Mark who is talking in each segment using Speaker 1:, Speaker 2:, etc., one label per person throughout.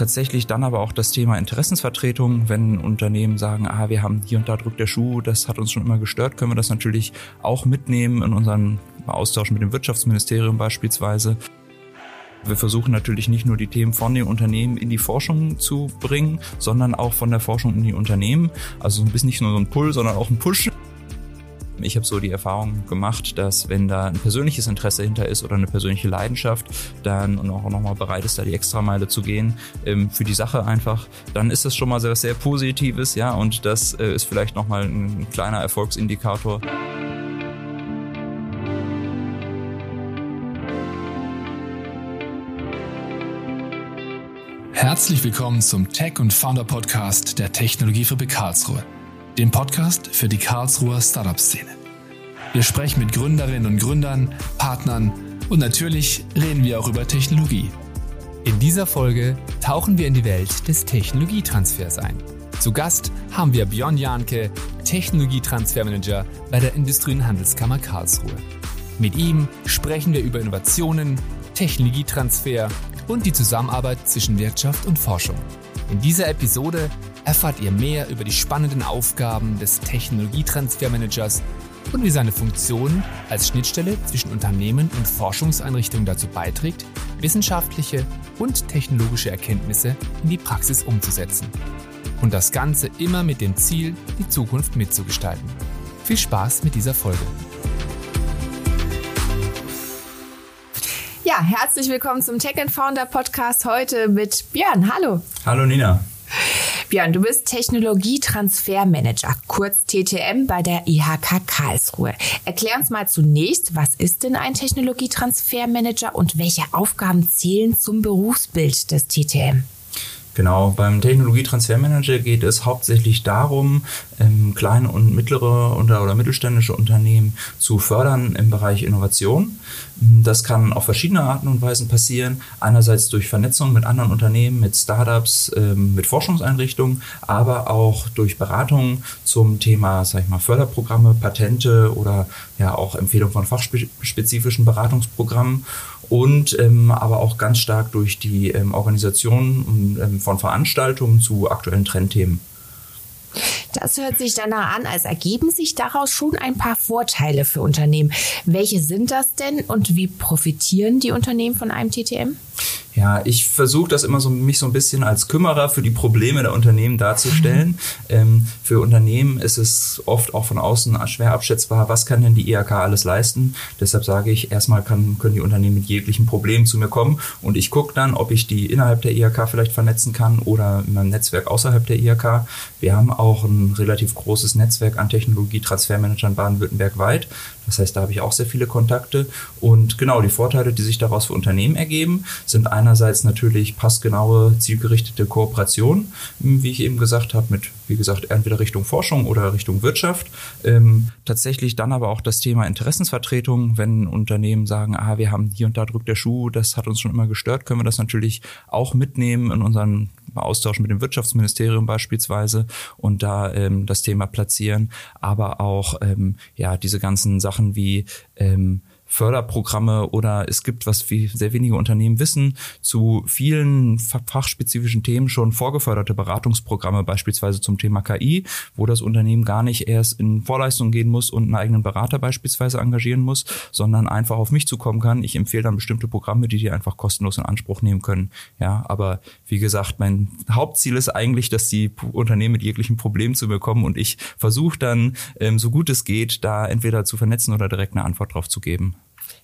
Speaker 1: Tatsächlich dann aber auch das Thema Interessensvertretung, wenn Unternehmen sagen, ah, wir haben hier und da drückt der Schuh, das hat uns schon immer gestört, können wir das natürlich auch mitnehmen in unseren Austausch mit dem Wirtschaftsministerium beispielsweise. Wir versuchen natürlich nicht nur die Themen von den Unternehmen in die Forschung zu bringen, sondern auch von der Forschung in die Unternehmen. Also ein bisschen nicht nur so ein Pull, sondern auch ein Push. Ich habe so die Erfahrung gemacht, dass wenn da ein persönliches Interesse hinter ist oder eine persönliche Leidenschaft, dann und auch nochmal bereit ist, da die Extrameile zu gehen ähm, für die Sache einfach, dann ist das schon mal sehr, sehr Positives, ja, und das äh, ist vielleicht nochmal ein kleiner Erfolgsindikator.
Speaker 2: Herzlich willkommen zum Tech und Founder Podcast der Technologiefabrik Karlsruhe, dem Podcast für die Karlsruher Startup-Szene. Wir sprechen mit Gründerinnen und Gründern, Partnern und natürlich reden wir auch über Technologie.
Speaker 3: In dieser Folge tauchen wir in die Welt des Technologietransfers ein. Zu Gast haben wir Björn Janke, Technologietransfermanager bei der Industrie- und Handelskammer Karlsruhe. Mit ihm sprechen wir über Innovationen, Technologietransfer und die Zusammenarbeit zwischen Wirtschaft und Forschung. In dieser Episode erfahrt ihr mehr über die spannenden Aufgaben des Technologietransfermanagers und wie seine Funktion als Schnittstelle zwischen Unternehmen und Forschungseinrichtungen dazu beiträgt, wissenschaftliche und technologische Erkenntnisse in die Praxis umzusetzen. Und das Ganze immer mit dem Ziel, die Zukunft mitzugestalten. Viel Spaß mit dieser Folge.
Speaker 4: Ja, herzlich willkommen zum Tech and Founder Podcast heute mit Björn. Hallo.
Speaker 1: Hallo Nina.
Speaker 4: Björn, du bist Technologietransfermanager, kurz TTM bei der IHK Karlsruhe. Erklär uns mal zunächst, was ist denn ein Technologietransfermanager und welche Aufgaben zählen zum Berufsbild des TTM?
Speaker 1: Genau, beim Technologietransfermanager geht es hauptsächlich darum, ähm, kleine und mittlere oder, oder mittelständische Unternehmen zu fördern im Bereich Innovation. Das kann auf verschiedene Arten und Weisen passieren. Einerseits durch Vernetzung mit anderen Unternehmen, mit Startups, ähm, mit Forschungseinrichtungen, aber auch durch Beratungen zum Thema, sag ich mal, Förderprogramme, Patente oder ja auch Empfehlung von fachspezifischen Beratungsprogrammen und ähm, aber auch ganz stark durch die ähm, Organisation ähm, von Veranstaltungen zu aktuellen Trendthemen.
Speaker 4: Das hört sich danach an, als ergeben sich daraus schon ein paar Vorteile für Unternehmen. Welche sind das denn und wie profitieren die Unternehmen von einem TTM?
Speaker 1: Ja, ich versuche das immer so, mich so ein bisschen als Kümmerer für die Probleme der Unternehmen darzustellen. Ähm, für Unternehmen ist es oft auch von außen schwer abschätzbar, was kann denn die IHK alles leisten. Deshalb sage ich, erstmal kann, können die Unternehmen mit jeglichen Problemen zu mir kommen und ich gucke dann, ob ich die innerhalb der IHK vielleicht vernetzen kann oder in meinem Netzwerk außerhalb der IHK. Wir haben auch ein relativ großes Netzwerk an Technologie-Transfermanagern Baden-Württemberg weit. Das heißt, da habe ich auch sehr viele Kontakte. Und genau, die Vorteile, die sich daraus für Unternehmen ergeben, sind einerseits natürlich passgenaue, zielgerichtete Kooperation, wie ich eben gesagt habe, mit, wie gesagt, entweder Richtung Forschung oder Richtung Wirtschaft. Ähm, tatsächlich dann aber auch das Thema Interessensvertretung, wenn Unternehmen sagen, ah, wir haben hier und da drückt der Schuh, das hat uns schon immer gestört, können wir das natürlich auch mitnehmen in unseren Austausch mit dem Wirtschaftsministerium beispielsweise und da ähm, das Thema platzieren, aber auch ähm, ja diese ganzen Sachen wie ähm, Förderprogramme oder es gibt, was wie sehr wenige Unternehmen wissen, zu vielen fachspezifischen Themen schon vorgeförderte Beratungsprogramme, beispielsweise zum Thema KI, wo das Unternehmen gar nicht erst in Vorleistung gehen muss und einen eigenen Berater beispielsweise engagieren muss, sondern einfach auf mich zukommen kann. Ich empfehle dann bestimmte Programme, die die einfach kostenlos in Anspruch nehmen können. Ja, aber wie gesagt, mein Hauptziel ist eigentlich, dass die Unternehmen mit jeglichen Problemen zu mir kommen und ich versuche dann, ähm, so gut es geht, da entweder zu vernetzen oder direkt eine Antwort drauf zu geben.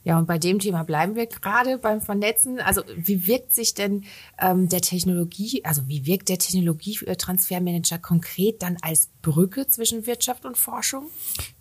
Speaker 4: Ja, und bei dem Thema bleiben wir gerade beim Vernetzen. Also wie wirkt sich denn ähm, der Technologie, also wie wirkt der Technologietransfermanager konkret dann als Brücke zwischen Wirtschaft und Forschung?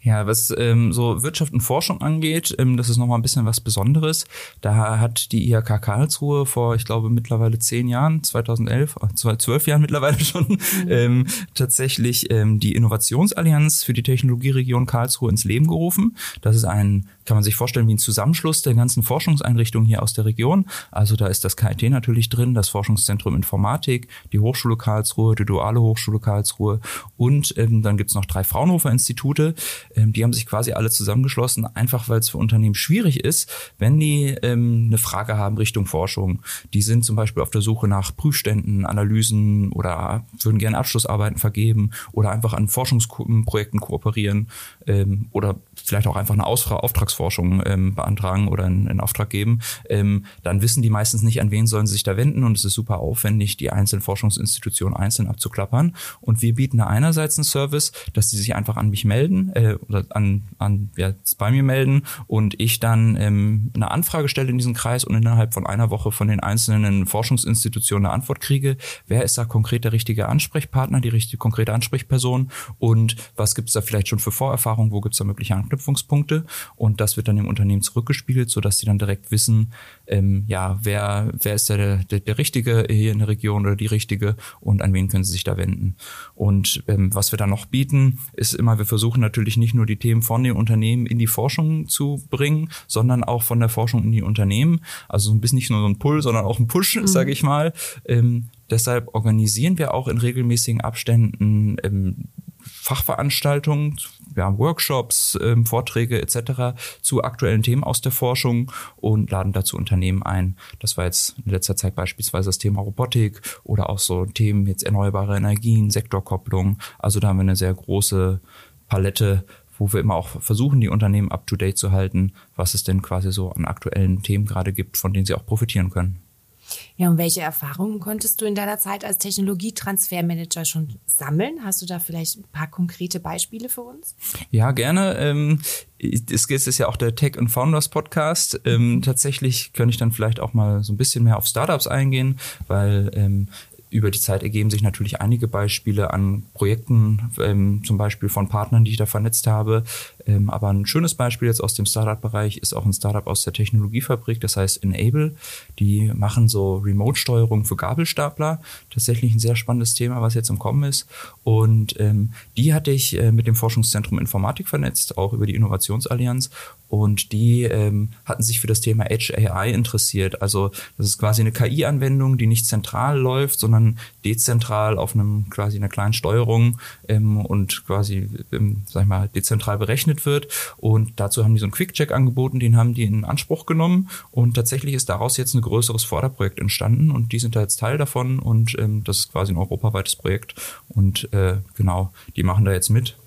Speaker 1: Ja, was ähm, so Wirtschaft und Forschung angeht, ähm, das ist nochmal ein bisschen was Besonderes. Da hat die IHK Karlsruhe vor, ich glaube, mittlerweile zehn Jahren, 2011, äh, zwölf Jahren mittlerweile schon, mhm. ähm, tatsächlich ähm, die Innovationsallianz für die Technologieregion Karlsruhe ins Leben gerufen. Das ist ein kann man sich vorstellen wie ein Zusammenschluss der ganzen Forschungseinrichtungen hier aus der Region. Also da ist das KIT natürlich drin, das Forschungszentrum Informatik, die Hochschule Karlsruhe, die Duale Hochschule Karlsruhe und ähm, dann gibt's noch drei Fraunhofer Institute. Ähm, die haben sich quasi alle zusammengeschlossen, einfach weil es für Unternehmen schwierig ist, wenn die ähm, eine Frage haben Richtung Forschung. Die sind zum Beispiel auf der Suche nach Prüfständen, Analysen oder würden gerne Abschlussarbeiten vergeben oder einfach an Forschungsprojekten kooperieren ähm, oder vielleicht auch einfach eine Ausfra Auftragsforschung ähm, beantragen oder in, in Auftrag geben, ähm, dann wissen die meistens nicht, an wen sollen sie sich da wenden und es ist super aufwendig, die einzelnen Forschungsinstitutionen einzeln abzuklappern. Und wir bieten da einerseits einen Service, dass die sich einfach an mich melden äh, oder an, an ja, bei mir melden und ich dann ähm, eine Anfrage stelle in diesen Kreis und innerhalb von einer Woche von den einzelnen Forschungsinstitutionen eine Antwort kriege, wer ist da konkret der richtige Ansprechpartner, die richtige konkrete Ansprechperson und was gibt es da vielleicht schon für Vorerfahrungen, wo gibt es da mögliche Anknüpfungspunkte und das wird dann im Unternehmen zurückgespiegelt, sodass sie dann direkt wissen, ähm, ja, wer, wer ist der, der, der Richtige hier in der Region oder die Richtige und an wen können sie sich da wenden. Und ähm, was wir dann noch bieten, ist immer, wir versuchen natürlich nicht nur die Themen von den Unternehmen in die Forschung zu bringen, sondern auch von der Forschung in die Unternehmen. Also ein bisschen nicht nur so ein Pull, sondern auch ein Push, mhm. sage ich mal. Ähm, deshalb organisieren wir auch in regelmäßigen Abständen ähm, Fachveranstaltungen, wir haben Workshops, ähm, Vorträge etc. zu aktuellen Themen aus der Forschung und laden dazu Unternehmen ein. Das war jetzt in letzter Zeit beispielsweise das Thema Robotik oder auch so Themen jetzt erneuerbare Energien, Sektorkopplung. Also da haben wir eine sehr große Palette wo wir immer auch versuchen, die Unternehmen up-to-date zu halten, was es denn quasi so an aktuellen Themen gerade gibt, von denen sie auch profitieren können.
Speaker 4: Ja, und welche Erfahrungen konntest du in deiner Zeit als Technologietransfermanager schon sammeln? Hast du da vielleicht ein paar konkrete Beispiele für uns?
Speaker 1: Ja, gerne. Ähm, es ist ja auch der Tech and Founders Podcast. Ähm, tatsächlich könnte ich dann vielleicht auch mal so ein bisschen mehr auf Startups eingehen, weil ähm, über die Zeit ergeben sich natürlich einige Beispiele an Projekten, ähm, zum Beispiel von Partnern, die ich da vernetzt habe. Ähm, aber ein schönes Beispiel jetzt aus dem Startup-Bereich ist auch ein Startup aus der Technologiefabrik, das heißt Enable. Die machen so Remote-Steuerung für Gabelstapler. Tatsächlich ein sehr spannendes Thema, was jetzt im Kommen ist. Und ähm, die hatte ich äh, mit dem Forschungszentrum Informatik vernetzt, auch über die Innovationsallianz. Und die ähm, hatten sich für das Thema Edge AI interessiert. Also das ist quasi eine KI-Anwendung, die nicht zentral läuft, sondern dezentral auf einem quasi einer kleinen Steuerung ähm, und quasi, ähm, sag ich mal, dezentral berechnet wird. Und dazu haben die so einen Quick-Check angeboten, den haben die in Anspruch genommen. Und tatsächlich ist daraus jetzt ein größeres Förderprojekt entstanden und die sind da jetzt Teil davon und ähm, das ist quasi ein europaweites Projekt. Und äh, genau, die machen da jetzt mit.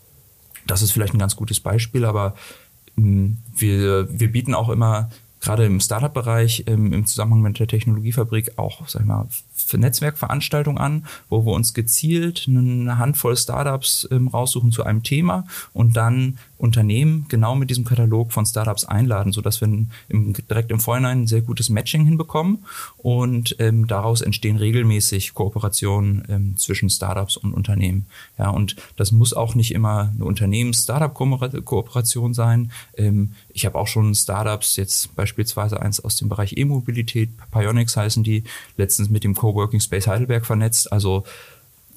Speaker 1: Das ist vielleicht ein ganz gutes Beispiel, aber wir, wir bieten auch immer gerade im Startup-Bereich ähm, im Zusammenhang mit der Technologiefabrik auch, sag ich mal, für Netzwerkveranstaltungen an, wo wir uns gezielt eine Handvoll Startups ähm, raussuchen zu einem Thema und dann Unternehmen genau mit diesem Katalog von Startups einladen, sodass wir im, direkt im Vorhinein ein sehr gutes Matching hinbekommen und ähm, daraus entstehen regelmäßig Kooperationen ähm, zwischen Startups und Unternehmen. Ja, und das muss auch nicht immer eine Unternehmens-Startup-Kooperation sein. Ähm, ich habe auch schon Startups, jetzt beispielsweise eins aus dem Bereich E-Mobilität, Pionics heißen die, letztens mit dem Coworking Space Heidelberg vernetzt. Also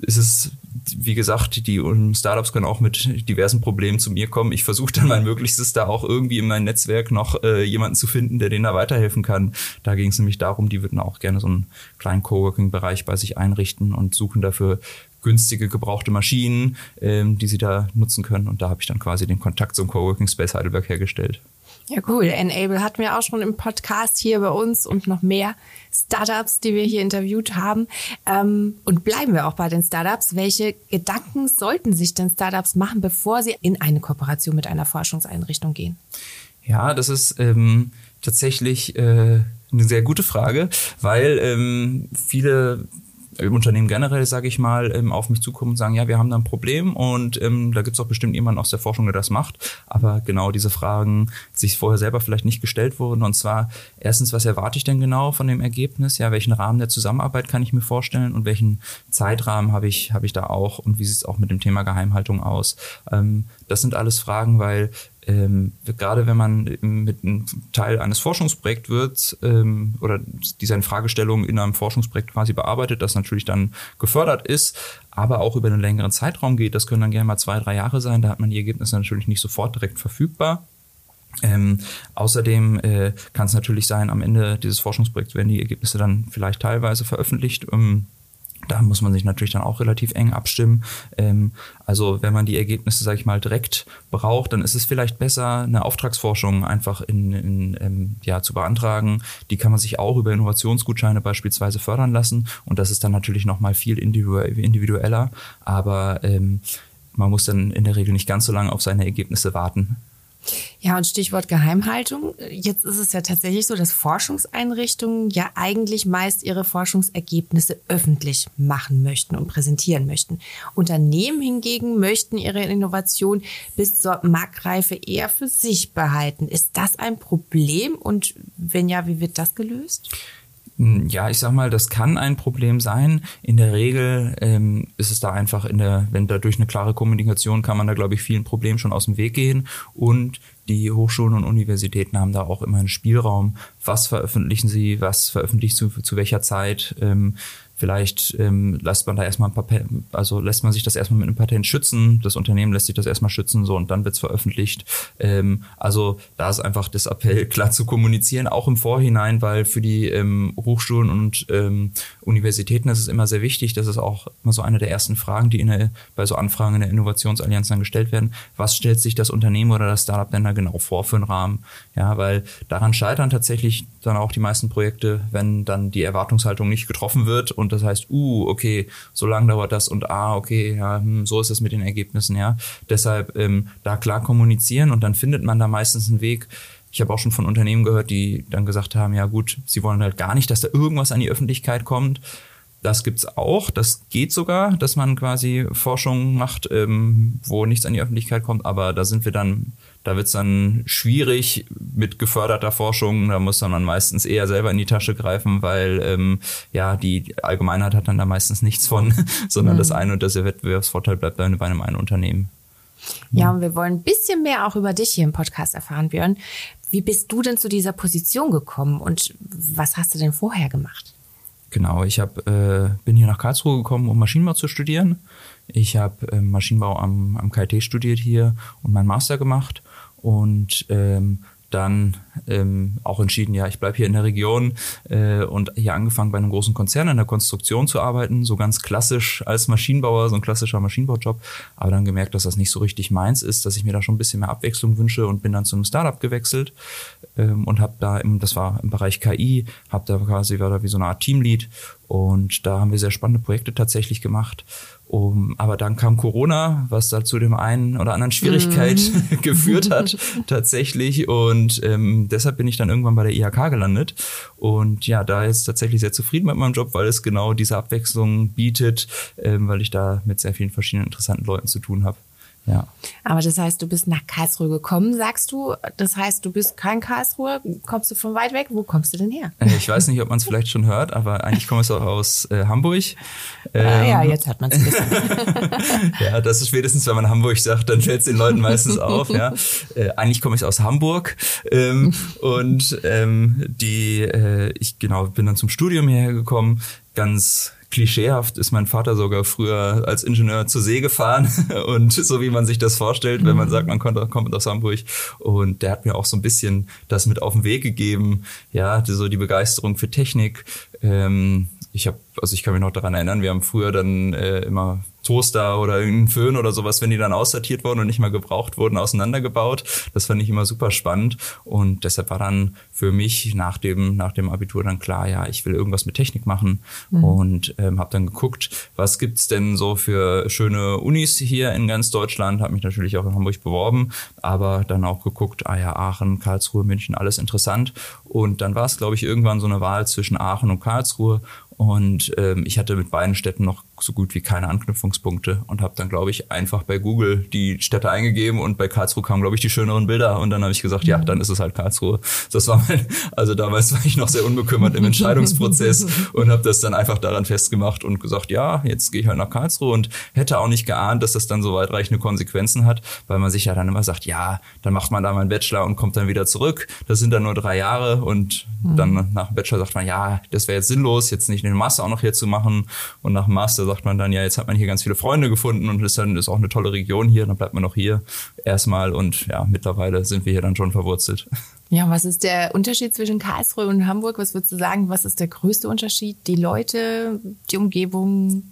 Speaker 1: ist es, wie gesagt, die Startups können auch mit diversen Problemen zu mir kommen. Ich versuche dann mein Möglichstes, da auch irgendwie in meinem Netzwerk noch äh, jemanden zu finden, der denen da weiterhelfen kann. Da ging es nämlich darum, die würden auch gerne so einen kleinen Coworking-Bereich bei sich einrichten und suchen dafür günstige gebrauchte Maschinen, ähm, die sie da nutzen können. Und da habe ich dann quasi den Kontakt zum Coworking Space Heidelberg hergestellt.
Speaker 4: Ja, cool. Enable hatten wir auch schon im Podcast hier bei uns und noch mehr Startups, die wir hier interviewt haben. Ähm, und bleiben wir auch bei den Startups. Welche Gedanken sollten sich denn Startups machen, bevor sie in eine Kooperation mit einer Forschungseinrichtung gehen?
Speaker 1: Ja, das ist ähm, tatsächlich äh, eine sehr gute Frage, weil ähm, viele Unternehmen generell, sage ich mal, ähm, auf mich zukommen und sagen, ja, wir haben da ein Problem und ähm, da gibt es auch bestimmt jemanden aus der Forschung, der das macht. Aber genau diese Fragen sich vorher selber vielleicht nicht gestellt wurden. Und zwar erstens, was erwarte ich denn genau von dem Ergebnis? Ja, welchen Rahmen der Zusammenarbeit kann ich mir vorstellen und welchen Zeitrahmen habe ich, habe ich da auch und wie sieht es auch mit dem Thema Geheimhaltung aus? Ähm, das sind alles Fragen, weil ähm, gerade wenn man mit einem Teil eines Forschungsprojekts wird ähm, oder die seine Fragestellung in einem Forschungsprojekt quasi bearbeitet, das natürlich dann gefördert ist, aber auch über einen längeren Zeitraum geht, das können dann gerne mal zwei, drei Jahre sein, da hat man die Ergebnisse natürlich nicht sofort direkt verfügbar. Ähm, außerdem äh, kann es natürlich sein, am Ende dieses Forschungsprojekts werden die Ergebnisse dann vielleicht teilweise veröffentlicht. Ähm, da muss man sich natürlich dann auch relativ eng abstimmen. Ähm, also wenn man die Ergebnisse, sage ich mal, direkt braucht, dann ist es vielleicht besser, eine Auftragsforschung einfach in, in ähm, ja, zu beantragen. Die kann man sich auch über Innovationsgutscheine beispielsweise fördern lassen. Und das ist dann natürlich nochmal viel individueller. Aber ähm, man muss dann in der Regel nicht ganz so lange auf seine Ergebnisse warten.
Speaker 4: Ja, und Stichwort Geheimhaltung. Jetzt ist es ja tatsächlich so, dass Forschungseinrichtungen ja eigentlich meist ihre Forschungsergebnisse öffentlich machen möchten und präsentieren möchten. Unternehmen hingegen möchten ihre Innovation bis zur Marktreife eher für sich behalten. Ist das ein Problem? Und wenn ja, wie wird das gelöst?
Speaker 1: Hm, ja, ich sag mal, das kann ein Problem sein. In der Regel ähm, ist es da einfach in der, wenn da durch eine klare Kommunikation kann man da, glaube ich, vielen Problemen schon aus dem Weg gehen. Und die Hochschulen und Universitäten haben da auch immer einen Spielraum. Was veröffentlichen sie, was veröffentlichen sie zu welcher Zeit? Ähm, Vielleicht ähm, lässt man da erstmal ein Patent, also lässt man sich das erstmal mit einem Patent schützen. Das Unternehmen lässt sich das erstmal schützen, so und dann wird's veröffentlicht. Ähm, also da ist einfach das Appell, klar zu kommunizieren, auch im Vorhinein, weil für die ähm, Hochschulen und ähm, Universitäten ist es immer sehr wichtig. Das ist auch immer so eine der ersten Fragen, die in der, bei so Anfragen in der Innovationsallianz dann gestellt werden. Was stellt sich das Unternehmen oder das Startup denn da genau vor für einen Rahmen? Ja, weil daran scheitern tatsächlich dann auch die meisten Projekte, wenn dann die Erwartungshaltung nicht getroffen wird und das heißt, uh, okay, so lange dauert das und ah, okay, ja, hm, so ist es mit den Ergebnissen, ja. Deshalb ähm, da klar kommunizieren und dann findet man da meistens einen Weg. Ich habe auch schon von Unternehmen gehört, die dann gesagt haben, ja gut, sie wollen halt gar nicht, dass da irgendwas an die Öffentlichkeit kommt. Das gibt's auch, das geht sogar, dass man quasi Forschung macht, ähm, wo nichts an die Öffentlichkeit kommt, aber da sind wir dann da wird es dann schwierig mit geförderter Forschung. Da muss man meistens eher selber in die Tasche greifen, weil ähm, ja die Allgemeinheit hat dann da meistens nichts von, sondern mhm. das eine und das der Wettbewerbsvorteil bleibt bei einem einen Unternehmen.
Speaker 4: Ja, und wir wollen ein bisschen mehr auch über dich hier im Podcast erfahren, Björn. Wie bist du denn zu dieser Position gekommen und was hast du denn vorher gemacht?
Speaker 1: Genau, ich hab, äh, bin hier nach Karlsruhe gekommen, um Maschinenbau zu studieren. Ich habe äh, Maschinenbau am, am KIT studiert hier und meinen Master gemacht und ähm, dann ähm, auch entschieden, ja, ich bleibe hier in der Region äh, und hier angefangen bei einem großen Konzern in der Konstruktion zu arbeiten, so ganz klassisch als Maschinenbauer, so ein klassischer Maschinenbaujob, aber dann gemerkt, dass das nicht so richtig meins ist, dass ich mir da schon ein bisschen mehr Abwechslung wünsche und bin dann zu einem Startup gewechselt ähm, und habe da, im, das war im Bereich KI, habe da quasi, war da wie so eine Art Teamlead und da haben wir sehr spannende Projekte tatsächlich gemacht um, aber dann kam Corona, was da zu dem einen oder anderen Schwierigkeit mm. geführt hat, tatsächlich. Und ähm, deshalb bin ich dann irgendwann bei der IHK gelandet. Und ja, da ist tatsächlich sehr zufrieden mit meinem Job, weil es genau diese Abwechslung bietet, ähm, weil ich da mit sehr vielen verschiedenen interessanten Leuten zu tun habe. Ja.
Speaker 4: Aber das heißt, du bist nach Karlsruhe gekommen, sagst du. Das heißt, du bist kein Karlsruhe. Kommst du von weit weg? Wo kommst du denn her?
Speaker 1: Äh, ich weiß nicht, ob man es vielleicht schon hört, aber eigentlich komme ich auch aus äh, Hamburg.
Speaker 4: Ähm, ah, ja, ähm, jetzt hört man es ein bisschen.
Speaker 1: ja, das ist spätestens, wenn man Hamburg sagt, dann fällt es den Leuten meistens auf. Ja. Äh, eigentlich komme ich aus Hamburg ähm, und ähm, die, äh, ich genau bin dann zum Studium hierher gekommen, ganz klischeehaft ist mein Vater sogar früher als Ingenieur zur See gefahren und so wie man sich das vorstellt, wenn man mhm. sagt, man kommt, kommt aus Hamburg. Und der hat mir auch so ein bisschen das mit auf den Weg gegeben, ja, so die Begeisterung für Technik. Ähm, ich habe, also ich kann mich noch daran erinnern, wir haben früher dann äh, immer Toaster oder irgendeinen Föhn oder sowas, wenn die dann aussortiert wurden und nicht mehr gebraucht wurden, auseinandergebaut. Das fand ich immer super spannend und deshalb war dann für mich nach dem nach dem Abitur dann klar, ja, ich will irgendwas mit Technik machen mhm. und ähm, habe dann geguckt, was gibt's denn so für schöne Unis hier in ganz Deutschland. Habe mich natürlich auch in Hamburg beworben, aber dann auch geguckt, ah ja, Aachen, Karlsruhe, München, alles interessant und dann war es, glaube ich, irgendwann so eine Wahl zwischen Aachen und Karlsruhe und ähm, ich hatte mit beiden Städten noch so gut wie keine Anknüpfungspunkte und habe dann, glaube ich, einfach bei Google die Städte eingegeben und bei Karlsruhe kamen, glaube ich, die schöneren Bilder. Und dann habe ich gesagt, ja, dann ist es halt Karlsruhe. Das war mein, also damals war ich noch sehr unbekümmert im Entscheidungsprozess und habe das dann einfach daran festgemacht und gesagt, ja, jetzt gehe ich halt nach Karlsruhe und hätte auch nicht geahnt, dass das dann so weitreichende Konsequenzen hat, weil man sich ja dann immer sagt, ja, dann macht man da mal einen Bachelor und kommt dann wieder zurück. Das sind dann nur drei Jahre und mhm. dann nach dem Bachelor sagt man, ja, das wäre jetzt sinnlos, jetzt nicht den Master auch noch hier zu machen. Und nach dem Master sagt man dann, ja, jetzt hat man hier ganz viele Freunde gefunden und ist dann ist auch eine tolle Region hier, dann bleibt man noch hier erstmal und ja, mittlerweile sind wir hier dann schon verwurzelt.
Speaker 4: Ja, was ist der Unterschied zwischen Karlsruhe und Hamburg? Was würdest du sagen, was ist der größte Unterschied? Die Leute, die Umgebung?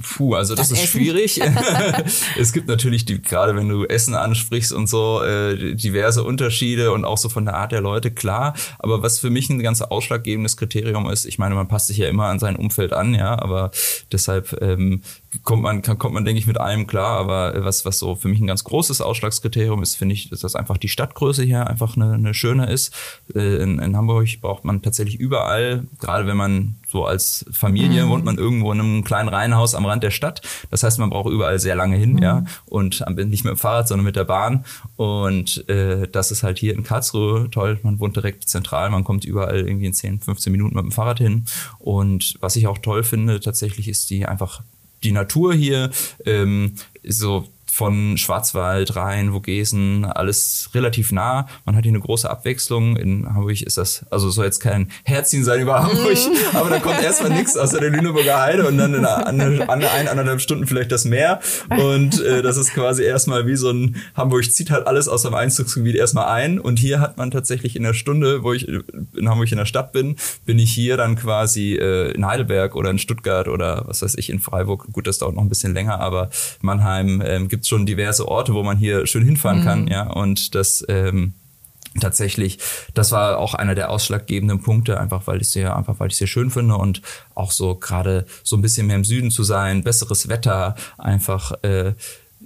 Speaker 1: Puh, also das, das ist Essen. schwierig. es gibt natürlich, die, gerade wenn du Essen ansprichst und so, äh, diverse Unterschiede und auch so von der Art der Leute, klar. Aber was für mich ein ganz ausschlaggebendes Kriterium ist, ich meine, man passt sich ja immer an sein Umfeld an, ja, aber deshalb ähm, kommt man, kann, kommt man, denke ich, mit allem klar. Aber was, was so für mich ein ganz großes Ausschlagskriterium ist, finde ich, ist, dass einfach die Stadtgröße hier einfach eine, eine schöne ist. Äh, in, in Hamburg braucht man tatsächlich überall, gerade wenn man so als Familie mhm. wohnt man irgendwo in einem kleinen Reihenhaus am Rand der Stadt. Das heißt, man braucht überall sehr lange hin, mhm. ja. Und nicht mit dem Fahrrad, sondern mit der Bahn. Und äh, das ist halt hier in Karlsruhe toll. Man wohnt direkt zentral, man kommt überall irgendwie in 10, 15 Minuten mit dem Fahrrad hin. Und was ich auch toll finde, tatsächlich ist die einfach die Natur hier, ähm, so von Schwarzwald, Rhein, Vogesen, alles relativ nah. Man hat hier eine große Abwechslung. In Hamburg ist das, also soll jetzt kein Herziehen sein über Hamburg, mhm. aber da kommt erstmal nichts außer der Lüneburger Heide und dann in einer, eine, ein, anderthalb Stunden vielleicht das Meer. Und äh, das ist quasi erstmal wie so ein, Hamburg zieht halt alles aus dem Einzugsgebiet erstmal ein. Und hier hat man tatsächlich in der Stunde, wo ich in Hamburg in der Stadt bin, bin ich hier dann quasi äh, in Heidelberg oder in Stuttgart oder was weiß ich, in Freiburg. Gut, das dauert noch ein bisschen länger, aber Mannheim ähm, gibt schon diverse Orte, wo man hier schön hinfahren mhm. kann, ja. Und das ähm, tatsächlich, das war auch einer der ausschlaggebenden Punkte, einfach weil ich sehr, einfach weil ich sehr schön finde und auch so gerade so ein bisschen mehr im Süden zu sein, besseres Wetter, einfach äh,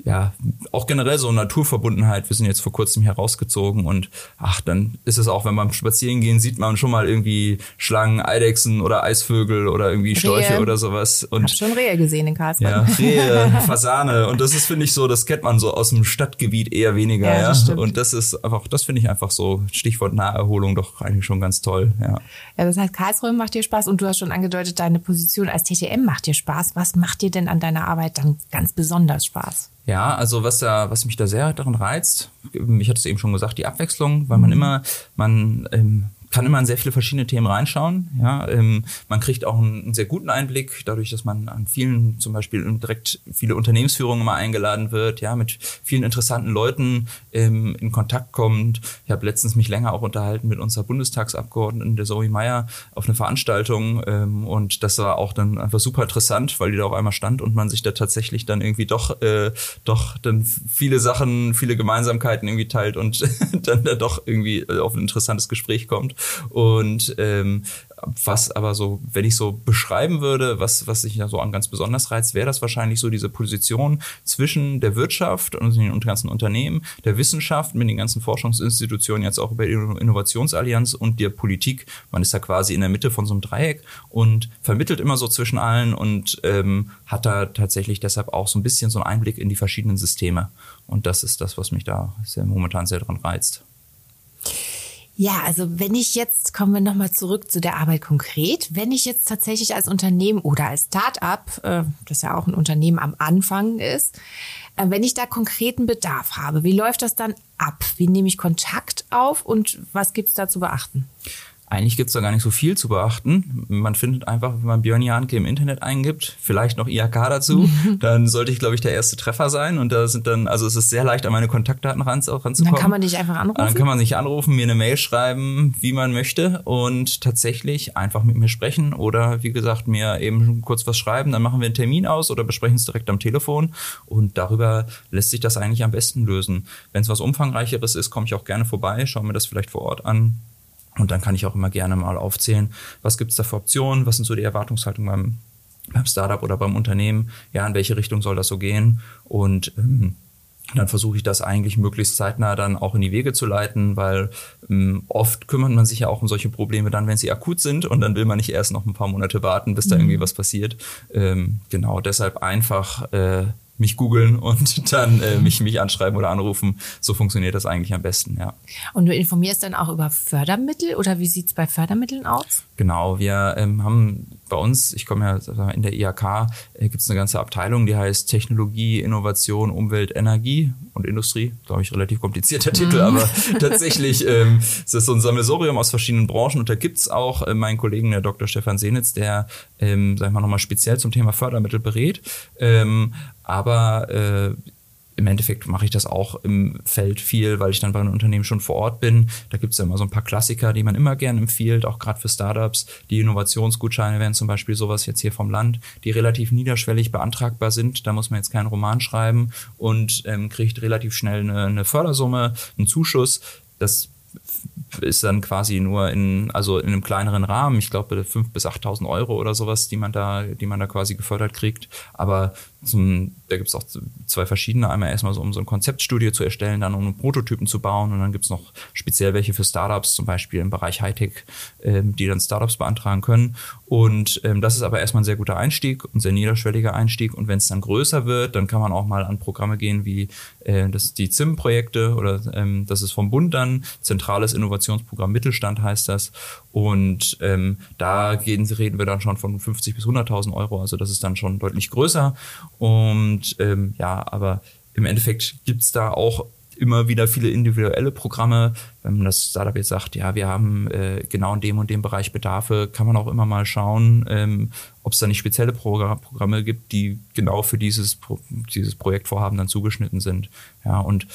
Speaker 1: ja, auch generell so Naturverbundenheit. Wir sind jetzt vor kurzem hier rausgezogen und ach, dann ist es auch, wenn man spazieren gehen, sieht man schon mal irgendwie Schlangen, Eidechsen oder Eisvögel oder irgendwie Stolche Rehe. oder sowas. Und
Speaker 4: hab schon Rehe gesehen in Karlsruhe.
Speaker 1: Ja, Rehe, Fasane und das ist, finde ich, so, das kennt man so aus dem Stadtgebiet eher weniger, ja. Das ja. Und das ist einfach, das finde ich einfach so, Stichwort Naherholung doch eigentlich schon ganz toll, ja.
Speaker 4: Ja, das heißt, Karlsruhe macht dir Spaß und du hast schon angedeutet, deine Position als TTM macht dir Spaß. Was macht dir denn an deiner Arbeit dann ganz besonders Spaß?
Speaker 1: Ja, also was da, was mich da sehr daran reizt, ich hatte es eben schon gesagt, die Abwechslung, weil man mhm. immer, man ähm, kann immer in sehr viele verschiedene Themen reinschauen. Ja, ähm, man kriegt auch einen, einen, sehr guten Einblick, dadurch, dass man an vielen, zum Beispiel direkt viele Unternehmensführungen immer eingeladen wird, ja, mit vielen interessanten Leuten ähm, in Kontakt kommt. Ich habe letztens mich länger auch unterhalten mit unserer Bundestagsabgeordneten, der Zoe Meyer, auf eine Veranstaltung ähm, und das war auch dann einfach super interessant, weil die da auf einmal stand und man sich da tatsächlich dann irgendwie doch, äh, doch dann viele Sachen, viele Gemeinsamkeiten irgendwie teilt und dann da doch irgendwie auf ein interessantes Gespräch kommt. Und ähm, was aber so, wenn ich so beschreiben würde, was, was sich ja so an ganz besonders reizt, wäre das wahrscheinlich so diese Position zwischen der Wirtschaft und den ganzen Unternehmen, der Wissenschaft mit den ganzen Forschungsinstitutionen, jetzt auch über die Innovationsallianz und der Politik. Man ist da quasi in der Mitte von so einem Dreieck und vermittelt immer so zwischen allen und ähm, hat da tatsächlich deshalb auch so ein bisschen so einen Einblick in die verschiedenen Systeme. Und das ist das, was mich da sehr, momentan sehr dran reizt.
Speaker 4: Ja, also wenn ich jetzt, kommen wir nochmal zurück zu der Arbeit konkret, wenn ich jetzt tatsächlich als Unternehmen oder als Start-up, äh, das ja auch ein Unternehmen am Anfang ist, äh, wenn ich da konkreten Bedarf habe, wie läuft das dann ab? Wie nehme ich Kontakt auf und was gibt's da zu beachten?
Speaker 1: Eigentlich gibt's da gar nicht so viel zu beachten. Man findet einfach, wenn man Björn Janke im Internet eingibt, vielleicht noch IHK dazu, dann sollte ich, glaube ich, der erste Treffer sein. Und da sind dann, also es ist sehr leicht, an meine Kontaktdaten ran, ranzukommen.
Speaker 4: Dann kann man dich einfach anrufen.
Speaker 1: Dann kann man sich anrufen, mir eine Mail schreiben, wie man möchte und tatsächlich einfach mit mir sprechen oder wie gesagt, mir eben kurz was schreiben. Dann machen wir einen Termin aus oder besprechen es direkt am Telefon. Und darüber lässt sich das eigentlich am besten lösen. Wenn es was Umfangreicheres ist, komme ich auch gerne vorbei, schaue mir das vielleicht vor Ort an und dann kann ich auch immer gerne mal aufzählen, was gibt es da für Optionen, was sind so die Erwartungshaltungen beim, beim Startup oder beim Unternehmen, ja, in welche Richtung soll das so gehen. Und ähm, dann versuche ich das eigentlich möglichst zeitnah dann auch in die Wege zu leiten, weil ähm, oft kümmert man sich ja auch um solche Probleme dann, wenn sie akut sind und dann will man nicht erst noch ein paar Monate warten, bis da irgendwie mhm. was passiert. Ähm, genau, deshalb einfach äh, mich googeln und dann äh, mich, mich anschreiben oder anrufen. So funktioniert das eigentlich am besten, ja.
Speaker 4: Und du informierst dann auch über Fördermittel oder wie sieht's bei Fördermitteln aus?
Speaker 1: Genau, wir ähm, haben bei uns, ich komme ja in der IHK, äh, gibt es eine ganze Abteilung, die heißt Technologie, Innovation, Umwelt, Energie und Industrie. Glaube ich, relativ komplizierter mhm. Titel, aber tatsächlich ähm, ist das so ein Sammelsorium aus verschiedenen Branchen und da gibt's auch äh, meinen Kollegen, der Dr. Stefan Senitz, der, ähm, sag ich mal, nochmal speziell zum Thema Fördermittel berät. Ähm, aber äh, im Endeffekt mache ich das auch im Feld viel, weil ich dann bei einem Unternehmen schon vor Ort bin. Da gibt es ja immer so ein paar Klassiker, die man immer gern empfiehlt, auch gerade für Startups. Die Innovationsgutscheine wären zum Beispiel sowas jetzt hier vom Land, die relativ niederschwellig beantragbar sind. Da muss man jetzt keinen Roman schreiben und ähm, kriegt relativ schnell eine, eine Fördersumme, einen Zuschuss. Das ist dann quasi nur in, also in einem kleineren Rahmen, ich glaube 5.000 bis 8.000 Euro oder sowas, die man da, die man da quasi gefördert kriegt. Aber zum, da gibt es auch zwei verschiedene. Einmal erstmal so, um so ein Konzeptstudie zu erstellen, dann um Prototypen zu bauen und dann gibt es noch speziell welche für Startups, zum Beispiel im Bereich Hightech, ähm, die dann Startups beantragen können. Und ähm, das ist aber erstmal ein sehr guter Einstieg und sehr niederschwelliger Einstieg. Und wenn es dann größer wird, dann kann man auch mal an Programme gehen wie äh, das, die ZIM-Projekte oder ähm, das ist vom Bund dann, Zentrales Innovationsprogramm Mittelstand heißt das. Und ähm, da gehen, reden wir dann schon von 50 bis 100.000 Euro. Also das ist dann schon deutlich größer. Und ähm, ja, aber im Endeffekt gibt's da auch immer wieder viele individuelle Programme. Wenn das Startup jetzt sagt, ja, wir haben äh, genau in dem und dem Bereich Bedarfe, kann man auch immer mal schauen, ähm, ob es da nicht spezielle Progr Programme gibt, die genau für dieses, dieses Projektvorhaben dann zugeschnitten sind. Ja, und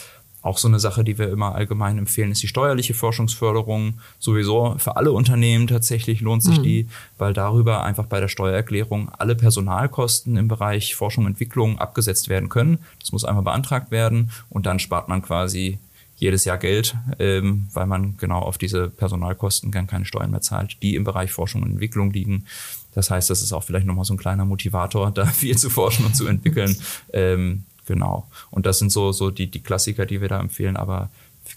Speaker 1: auch so eine Sache, die wir immer allgemein empfehlen, ist die steuerliche Forschungsförderung. Sowieso für alle Unternehmen tatsächlich lohnt sich mhm. die, weil darüber einfach bei der Steuererklärung alle Personalkosten im Bereich Forschung und Entwicklung abgesetzt werden können. Das muss einmal beantragt werden und dann spart man quasi jedes Jahr Geld, ähm, weil man genau auf diese Personalkosten dann keine Steuern mehr zahlt, die im Bereich Forschung und Entwicklung liegen. Das heißt, das ist auch vielleicht nochmal so ein kleiner Motivator, da viel zu forschen und zu entwickeln. Ähm, Genau. Und das sind so, so die, die Klassiker, die wir da empfehlen, aber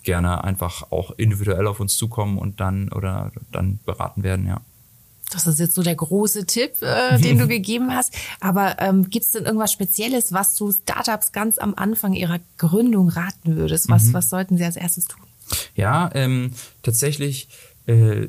Speaker 1: gerne einfach auch individuell auf uns zukommen und dann oder dann beraten werden, ja.
Speaker 4: Das ist jetzt so der große Tipp, äh, den du gegeben hast. Aber ähm, gibt es denn irgendwas Spezielles, was du Startups ganz am Anfang ihrer Gründung raten würdest? Was, mhm. was sollten sie als erstes tun?
Speaker 1: Ja, ähm, tatsächlich äh,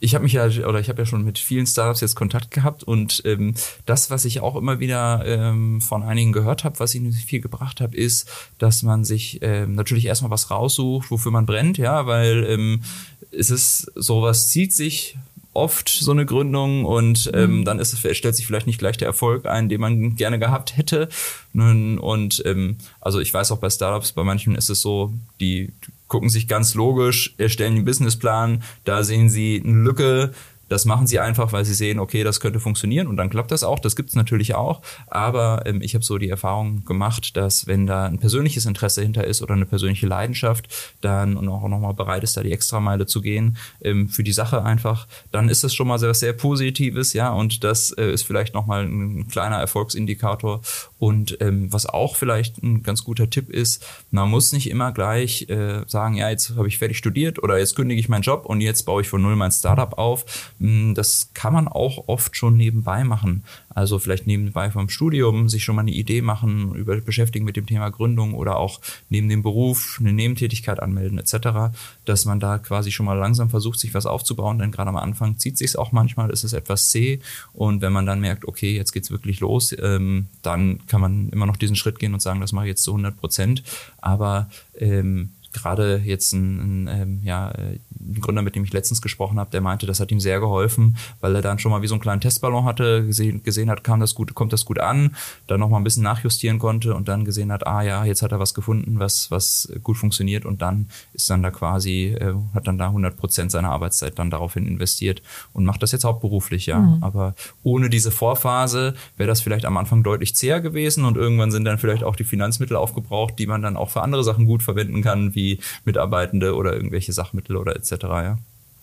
Speaker 1: ich habe mich ja oder ich habe ja schon mit vielen Startups jetzt Kontakt gehabt und ähm, das, was ich auch immer wieder ähm, von einigen gehört habe, was ihnen viel gebracht habe, ist, dass man sich ähm, natürlich erstmal was raussucht, wofür man brennt, ja, weil ähm, es ist sowas zieht sich oft so eine Gründung und ähm, mhm. dann ist es, stellt sich vielleicht nicht gleich der Erfolg ein, den man gerne gehabt hätte. Und ähm, also ich weiß auch bei Startups, bei manchen ist es so, die gucken sich ganz logisch, erstellen den Businessplan, da sehen sie eine Lücke, das machen sie einfach, weil sie sehen, okay, das könnte funktionieren und dann klappt das auch. Das gibt es natürlich auch. Aber ähm, ich habe so die Erfahrung gemacht, dass wenn da ein persönliches Interesse hinter ist oder eine persönliche Leidenschaft, dann und auch nochmal bereit ist, da die Extrameile zu gehen ähm, für die Sache einfach, dann ist das schon mal sehr, sehr Positives, ja. Und das äh, ist vielleicht nochmal ein kleiner Erfolgsindikator. Und ähm, was auch vielleicht ein ganz guter Tipp ist, man muss nicht immer gleich äh, sagen, ja, jetzt habe ich fertig studiert oder jetzt kündige ich meinen Job und jetzt baue ich von null mein Startup auf das kann man auch oft schon nebenbei machen. Also vielleicht nebenbei vom Studium sich schon mal eine Idee machen, über, beschäftigen mit dem Thema Gründung oder auch neben dem Beruf eine Nebentätigkeit anmelden etc., dass man da quasi schon mal langsam versucht, sich was aufzubauen, denn gerade am Anfang zieht sich auch manchmal, ist es etwas zäh und wenn man dann merkt, okay, jetzt geht's wirklich los, ähm, dann kann man immer noch diesen Schritt gehen und sagen, das mache ich jetzt zu 100 Prozent, aber ähm, gerade jetzt ein, ein, ähm, ja, äh, ein Gründer, mit dem ich letztens gesprochen habe, der meinte, das hat ihm sehr geholfen, weil er dann schon mal wie so einen kleinen Testballon hatte, gesehen, gesehen hat, kam das gut, kommt das gut an, dann noch mal ein bisschen nachjustieren konnte und dann gesehen hat, ah ja, jetzt hat er was gefunden, was, was gut funktioniert und dann ist dann da quasi, äh, hat dann da 100 Prozent seiner Arbeitszeit dann daraufhin investiert und macht das jetzt hauptberuflich, ja. Mhm. Aber ohne diese Vorphase wäre das vielleicht am Anfang deutlich zäher gewesen und irgendwann sind dann vielleicht auch die Finanzmittel aufgebraucht, die man dann auch für andere Sachen gut verwenden kann, wie Mitarbeitende oder irgendwelche Sachmittel oder etc. Ja.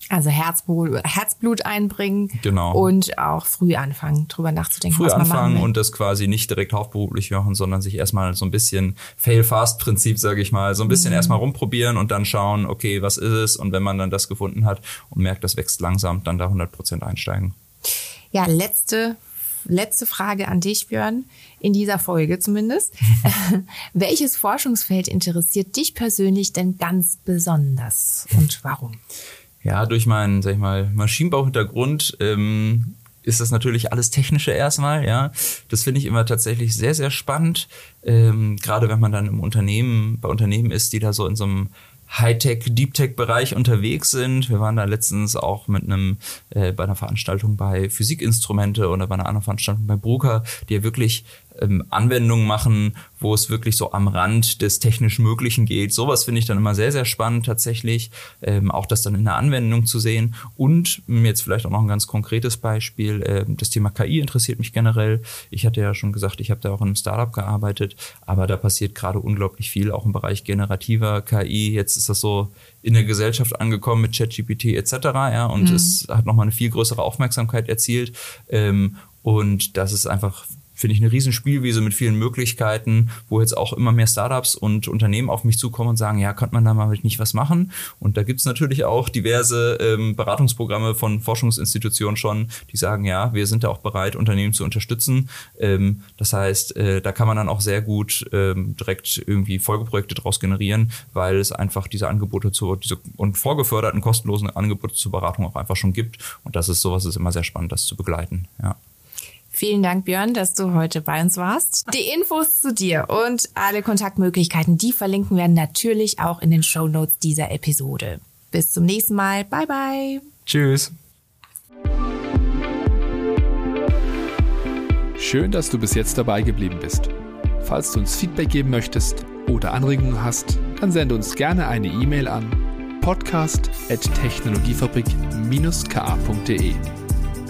Speaker 4: Also Herzblut, Herzblut einbringen
Speaker 1: genau.
Speaker 4: und auch früh anfangen, drüber nachzudenken.
Speaker 1: Früh anfangen und das quasi nicht direkt hauptberuflich machen, sondern sich erstmal so ein bisschen Fail-Fast-Prinzip, sage ich mal, so ein bisschen mhm. erstmal rumprobieren und dann schauen, okay, was ist es? Und wenn man dann das gefunden hat und merkt, das wächst langsam, dann da 100 Prozent einsteigen.
Speaker 4: Ja, letzte letzte Frage an dich, Björn, in dieser Folge zumindest. Welches Forschungsfeld interessiert dich persönlich denn ganz besonders und warum?
Speaker 1: Ja, durch meinen, sag ich mal, Maschinenbauhintergrund ähm, ist das natürlich alles Technische erstmal, ja. Das finde ich immer tatsächlich sehr, sehr spannend. Ähm, Gerade wenn man dann im Unternehmen, bei Unternehmen ist, die da so in so einem Hightech, Deep-Tech-Bereich unterwegs sind. Wir waren da letztens auch mit einem äh, bei einer Veranstaltung bei Physikinstrumente oder bei einer anderen Veranstaltung bei Bruker, die ja wirklich ähm, Anwendungen machen, wo es wirklich so am Rand des technisch Möglichen geht. Sowas finde ich dann immer sehr, sehr spannend tatsächlich, ähm, auch das dann in der Anwendung zu sehen. Und jetzt vielleicht auch noch ein ganz konkretes Beispiel, äh, das Thema KI interessiert mich generell. Ich hatte ja schon gesagt, ich habe da auch in einem Startup gearbeitet, aber da passiert gerade unglaublich viel, auch im Bereich generativer KI. Jetzt ist das so in der Gesellschaft angekommen mit ChatGPT etc. Ja, und mhm. es hat nochmal eine viel größere Aufmerksamkeit erzielt. Ähm, und das ist einfach finde ich eine riesen Spielwiese mit vielen Möglichkeiten, wo jetzt auch immer mehr Startups und Unternehmen auf mich zukommen und sagen, ja, könnte man da mal nicht was machen? Und da gibt's natürlich auch diverse ähm, Beratungsprogramme von Forschungsinstitutionen schon, die sagen, ja, wir sind da auch bereit, Unternehmen zu unterstützen. Ähm, das heißt, äh, da kann man dann auch sehr gut ähm, direkt irgendwie Folgeprojekte daraus generieren, weil es einfach diese Angebote zu, diese und vorgeförderten kostenlosen Angebote zur Beratung auch einfach schon gibt. Und das ist sowas ist immer sehr spannend, das zu begleiten. Ja.
Speaker 4: Vielen Dank, Björn, dass du heute bei uns warst. Die Infos zu dir und alle Kontaktmöglichkeiten, die verlinken werden natürlich auch in den Show Notes dieser Episode. Bis zum nächsten Mal. Bye, bye.
Speaker 1: Tschüss.
Speaker 3: Schön, dass du bis jetzt dabei geblieben bist. Falls du uns Feedback geben möchtest oder Anregungen hast, dann sende uns gerne eine E-Mail an podcast.technologiefabrik-ka.de.